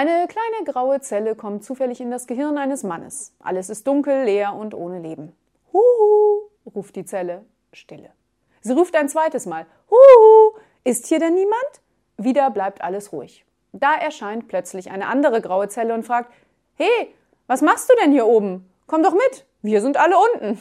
Eine kleine graue Zelle kommt zufällig in das Gehirn eines Mannes. Alles ist dunkel, leer und ohne Leben. Huhu, ruft die Zelle. Stille. Sie ruft ein zweites Mal. Huhu, ist hier denn niemand? Wieder bleibt alles ruhig. Da erscheint plötzlich eine andere graue Zelle und fragt, Hey, was machst du denn hier oben? Komm doch mit, wir sind alle unten.